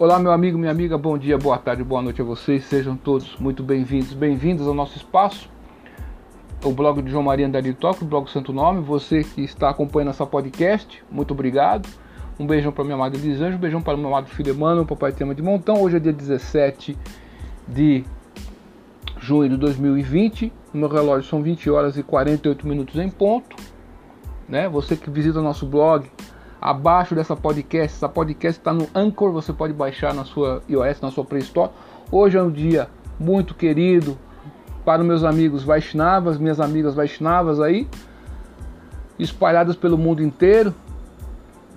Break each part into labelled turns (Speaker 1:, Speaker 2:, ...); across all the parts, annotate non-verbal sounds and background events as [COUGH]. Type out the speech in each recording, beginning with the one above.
Speaker 1: Olá, meu amigo, minha amiga, bom dia, boa tarde, boa noite a vocês. Sejam todos muito bem-vindos, bem-vindos ao nosso espaço, o blog de João Maria Andari Toque, o blog Santo Nome. Você que está acompanhando essa podcast, muito obrigado. Um beijão para minha amada Elisângela, um beijão para o meu amado filho Emmanuel, papai tema de montão. Hoje é dia 17 de junho de 2020. No meu relógio são 20 horas e 48 minutos em ponto. Né? Você que visita o nosso blog, abaixo dessa podcast, essa podcast está no Anchor, você pode baixar na sua iOS, na sua Play Store. Hoje é um dia muito querido para meus amigos Vaishnavas, minhas amigas Vaishnavas aí, espalhadas pelo mundo inteiro,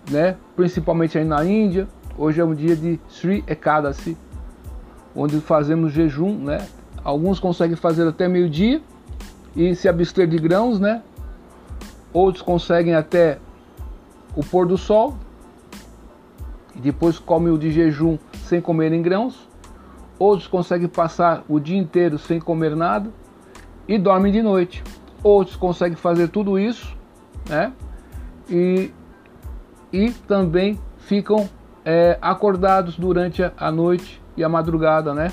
Speaker 1: né? principalmente aí na Índia. Hoje é um dia de Sri Ekadasi, onde fazemos jejum, né? Alguns conseguem fazer até meio-dia e se abster de grãos, né? Outros conseguem até o pôr do sol e depois comem o de jejum sem comerem grãos. Outros conseguem passar o dia inteiro sem comer nada e dormem de noite. Outros conseguem fazer tudo isso, né? E, e também ficam é, acordados durante a noite e a madrugada, né?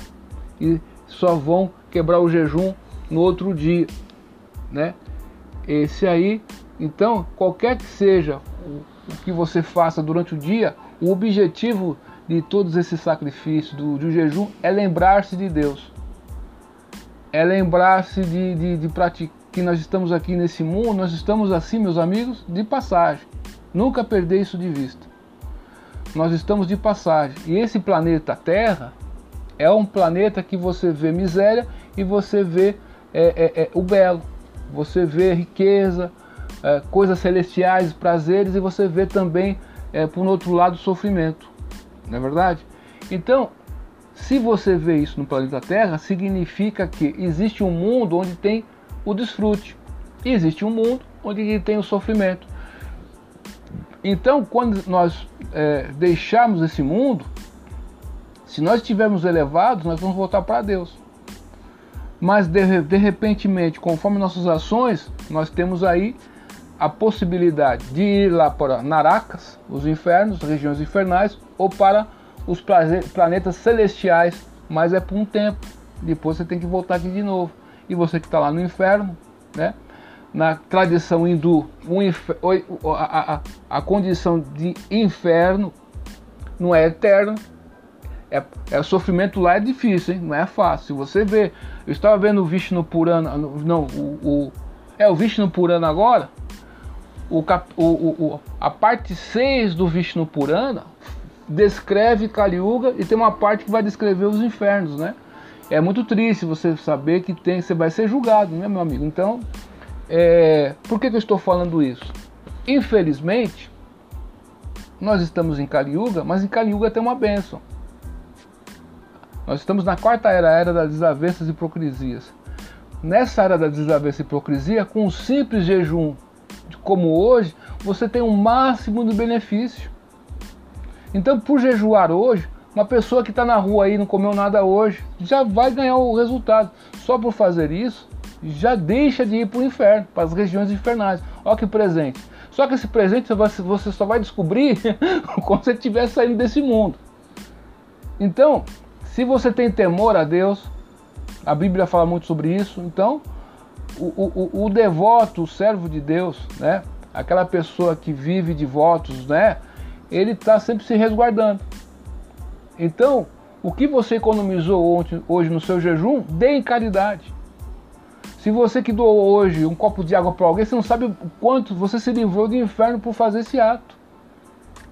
Speaker 1: E só vão quebrar o jejum no outro dia, né? Esse aí, então, qualquer que seja que você faça durante o dia, o objetivo de todos esses sacrifícios do, do jejum é lembrar-se de Deus, é lembrar-se de, de, de praticar que nós estamos aqui nesse mundo, nós estamos assim, meus amigos, de passagem. Nunca perder isso de vista. Nós estamos de passagem. E esse planeta Terra, é um planeta que você vê miséria e você vê é, é, é, o belo, você vê riqueza, é, coisas celestiais, prazeres e você vê também, é, por outro lado, sofrimento. Não é verdade? Então, se você vê isso no planeta Terra, significa que existe um mundo onde tem o desfrute e existe um mundo onde tem o sofrimento. Então, quando nós é, deixarmos esse mundo, se nós estivermos elevados, nós vamos voltar para Deus. Mas de, de conforme nossas ações, nós temos aí a possibilidade de ir lá para Naracas, os infernos, regiões infernais, ou para os planetas celestiais, mas é por um tempo. Depois você tem que voltar aqui de novo. E você que está lá no inferno, né? na tradição hindu, a, a, a condição de inferno não é eterno, é, é, o sofrimento lá é difícil, hein? não é fácil. Você vê, eu estava vendo o Vishnu Purana, não, o, o é o Vishnu Purana agora, o, o, o, a parte 6 do Vishnu Purana descreve Kali Yuga e tem uma parte que vai descrever os infernos, né? É muito triste você saber que tem, você vai ser julgado, né, meu amigo? Então, é, por que, que eu estou falando isso? Infelizmente, nós estamos em Kali Yuga, mas em Kali Yuga tem uma bênção. Nós estamos na quarta era, a era das desavenças e hipocrisias. Nessa era da desavença e hipocrisia, com um simples jejum como hoje, você tem um máximo de benefício. Então, por jejuar hoje, uma pessoa que está na rua aí não comeu nada hoje, já vai ganhar o resultado. Só por fazer isso, já deixa de ir para o inferno, para as regiões infernais. Olha que presente. Só que esse presente você só vai descobrir [LAUGHS] quando você estiver saindo desse mundo. Então, se você tem temor a Deus, a Bíblia fala muito sobre isso, então o, o, o devoto, o servo de Deus, né? aquela pessoa que vive de votos, né? ele está sempre se resguardando. Então, o que você economizou ontem, hoje no seu jejum, dê em caridade. Se você que doou hoje um copo de água para alguém, você não sabe o quanto você se livrou do inferno por fazer esse ato.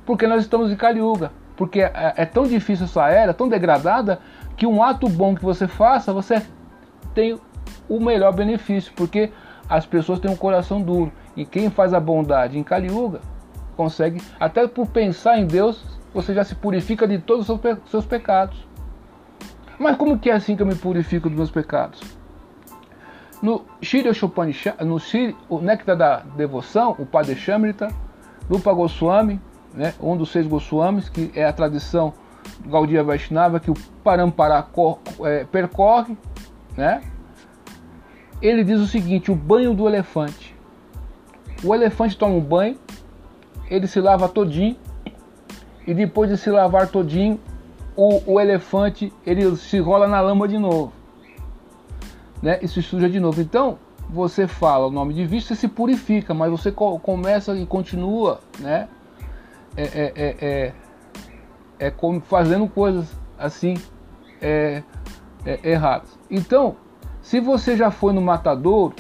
Speaker 1: Porque nós estamos em Kaliuga porque é, é tão difícil essa era, tão degradada, que um ato bom que você faça, você tem o melhor benefício, porque as pessoas têm um coração duro. E quem faz a bondade em Kaliuga consegue, até por pensar em Deus, você já se purifica de todos os seus pecados. Mas como que é assim que eu me purifico dos meus pecados? No Shirya no Shiri, o Néctar da Devoção, o Padre Shamrita, Rupa Goswami, né, um dos seis Goswamis, que é a tradição Gaudiya Vaishnava que o Parampará é, percorre, né? Ele diz o seguinte: o banho do elefante. O elefante toma um banho, ele se lava todinho, e depois de se lavar todinho, o, o elefante ele se rola na lama de novo, né? E se suja de novo. Então você fala o nome de vista, você se purifica, mas você co começa e continua, né? É, é, é, é, é como fazendo coisas assim é, é, erradas. Então, se você já foi no matadouro,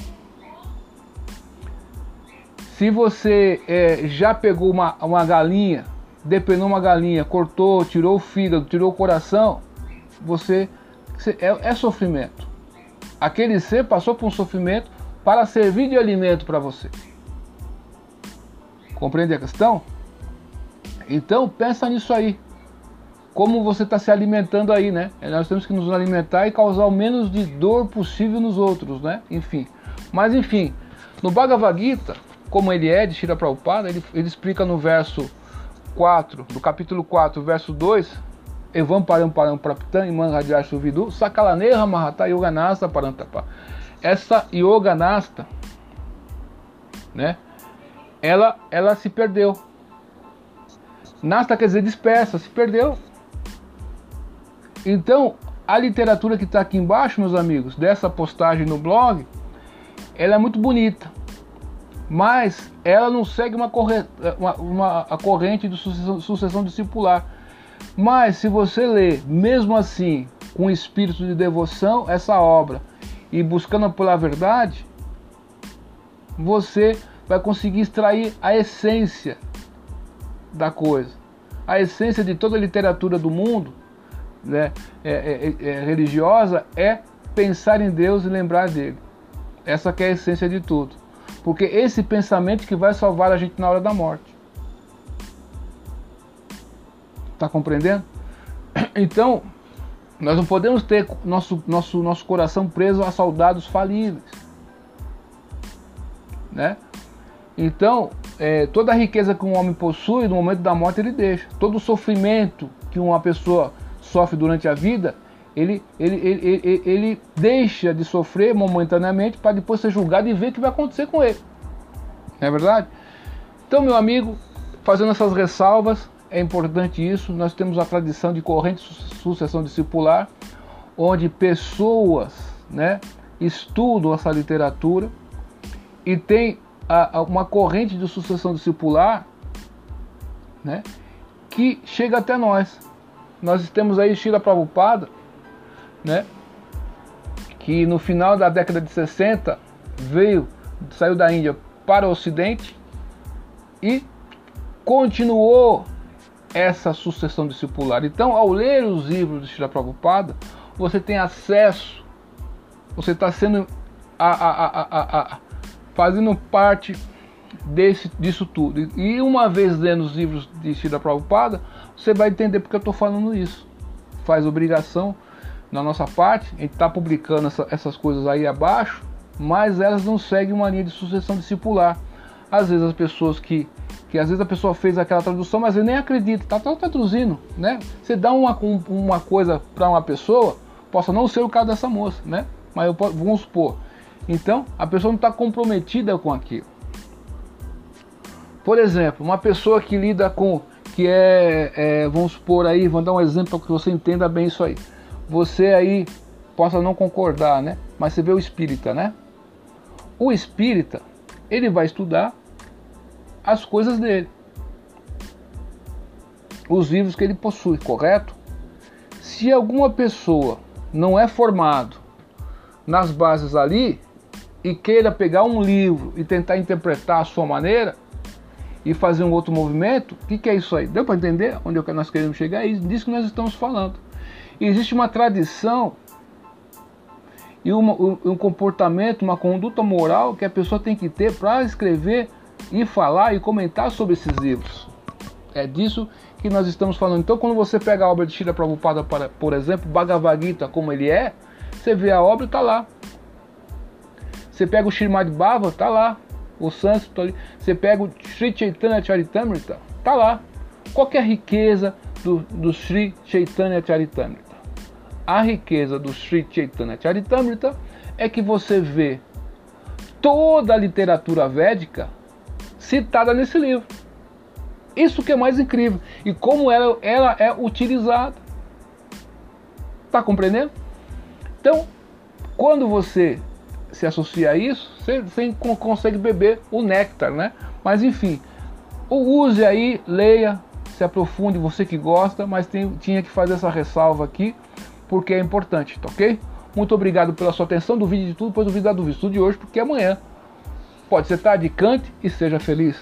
Speaker 1: se você é, já pegou uma, uma galinha, depenou uma galinha, cortou, tirou o fígado, tirou o coração, você, você é, é sofrimento. Aquele ser passou por um sofrimento para servir de alimento para você. Compreende a questão? Então pensa nisso aí. Como você está se alimentando aí, né? Nós temos que nos alimentar e causar o menos de dor possível nos outros, né? Enfim. Mas enfim, no Bhagavad Gita, como ele é de Shira Prabhupada, ele, ele explica no verso 4, do capítulo 4, verso 2, Evam param param praptan iman radyashu vidu sakalaneha mahata yoganasta parantapa. Essa yoganasta, né? Ela, ela se perdeu. Nasta quer dizer dispersa, se perdeu. Então, a literatura que está aqui embaixo, meus amigos, dessa postagem no blog, ela é muito bonita mas ela não segue uma, corre... uma, uma a corrente de sucessão, sucessão discipular. Mas se você lê, mesmo assim, com espírito de devoção, essa obra e buscando pela verdade, você vai conseguir extrair a essência da coisa. A essência de toda a literatura do mundo né, é, é, é, religiosa é pensar em Deus e lembrar dele. Essa é a essência de tudo. Porque esse pensamento que vai salvar a gente na hora da morte. Tá compreendendo? Então, nós não podemos ter nosso, nosso, nosso coração preso a soldados falíveis. Né? Então, é, toda a riqueza que um homem possui, no momento da morte ele deixa. Todo o sofrimento que uma pessoa sofre durante a vida, ele, ele, ele, ele, ele deixa de sofrer momentaneamente para depois ser julgado e ver o que vai acontecer com ele. Não é verdade? Então, meu amigo, fazendo essas ressalvas, é importante isso. Nós temos a tradição de corrente sucessão discipular, onde pessoas né, estudam essa literatura e tem a, a, uma corrente de sucessão discipular né, que chega até nós. Nós temos aí Shila Prabhupada, né? Que no final da década de 60 veio, saiu da Índia para o Ocidente e continuou essa sucessão discipular. Então, ao ler os livros de Shila Prabhupada, você tem acesso, você está sendo a, a, a, fazendo parte desse, disso tudo. E uma vez lendo os livros de Shila Prabhupada, você vai entender porque eu estou falando isso. Faz obrigação na nossa parte, a gente está publicando essa, essas coisas aí abaixo, mas elas não seguem uma linha de sucessão discipular. Às vezes as pessoas que, que às vezes a pessoa fez aquela tradução, mas ele nem acredita, está tá traduzindo, né? Você dá uma, uma coisa para uma pessoa, possa não ser o caso dessa moça, né? Mas eu, vamos supor. Então, a pessoa não está comprometida com aquilo. Por exemplo, uma pessoa que lida com, que é, é vamos supor aí, vou dar um exemplo para que você entenda bem isso aí você aí possa não concordar, né? Mas você vê o espírita, né? O espírita, ele vai estudar as coisas dele. Os livros que ele possui, correto? Se alguma pessoa não é formado nas bases ali e queira pegar um livro e tentar interpretar a sua maneira e fazer um outro movimento, o que, que, é isso aí? Deu para entender onde é nós queremos chegar? É disso que nós estamos falando. Existe uma tradição e uma, um comportamento, uma conduta moral que a pessoa tem que ter para escrever e falar e comentar sobre esses livros. É disso que nós estamos falando. Então, quando você pega a obra de Shira Prabhupada, por exemplo, Bhagavad Gita, como ele é, você vê a obra e está lá. Você pega o Srimad Bhava, está lá. O sânscrito ali. Você pega o Sri Chaitanya Charitamrita, está lá. Qual é a riqueza do, do Sri Chaitanya Charitamrita? a riqueza do Sri Chaitanya Charitamrita é que você vê toda a literatura védica citada nesse livro. Isso que é mais incrível. E como ela, ela é utilizada. está compreendendo? Então, quando você se associa a isso, você, você consegue beber o néctar, né? Mas enfim, use aí, leia, se aprofunde, você que gosta, mas tem, tinha que fazer essa ressalva aqui, porque é importante, tá ok? Muito obrigado pela sua atenção, duvide de tudo, pois duvide da dúvida. Estude hoje, porque amanhã pode ser tarde, cante e seja feliz.